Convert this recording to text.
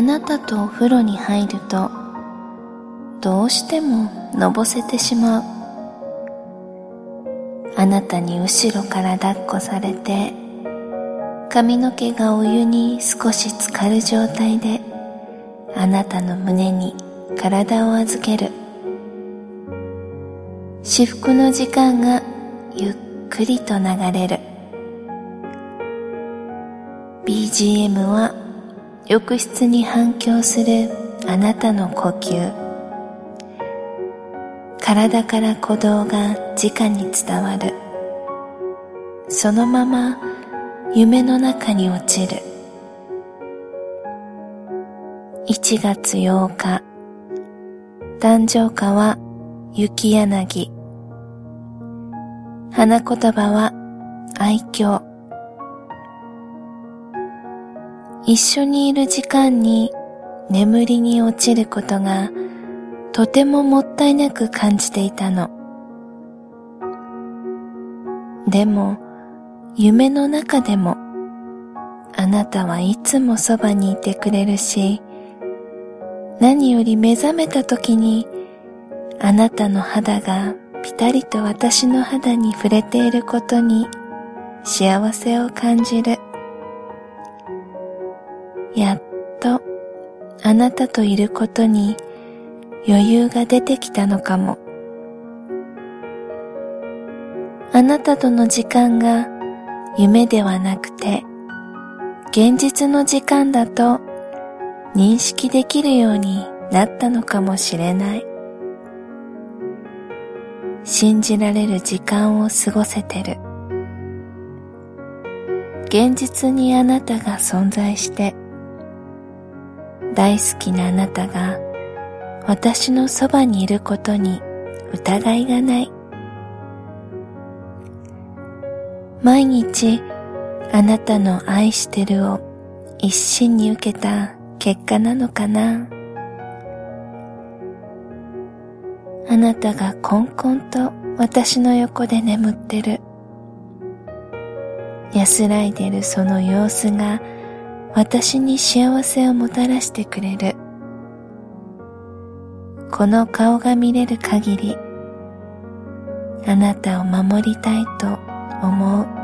あなたとお風呂に入るとどうしてものぼせてしまう。あなたに後ろから抱っこされて髪の毛がお湯に少し浸かる状態であなたの胸に体を預ける。至福の時間がゆっくりと流れる。BGM は浴室に反響するあなたの呼吸。体から鼓動が直に伝わる。そのまま夢の中に落ちる。1月8日。誕生花は雪柳。花言葉は愛嬌。一緒にいる時間に眠りに落ちることがとてももったいなく感じていたの。でも、夢の中でも、あなたはいつもそばにいてくれるし、何より目覚めた時に、あなたの肌がぴたりと私の肌に触れていることに幸せを感じる。なたといることに余裕が出てきたのかも。あなたとの時間が夢ではなくて現実の時間だと認識できるようになったのかもしれない。信じられる時間を過ごせてる。現実にあなたが存在して大好きなあなたが私のそばにいることに疑いがない。毎日あなたの愛してるを一心に受けた結果なのかな。あなたがこんこんと私の横で眠ってる。安らいでるその様子が私に幸せをもたらしてくれる。この顔が見れる限りあなたを守りたいと思う。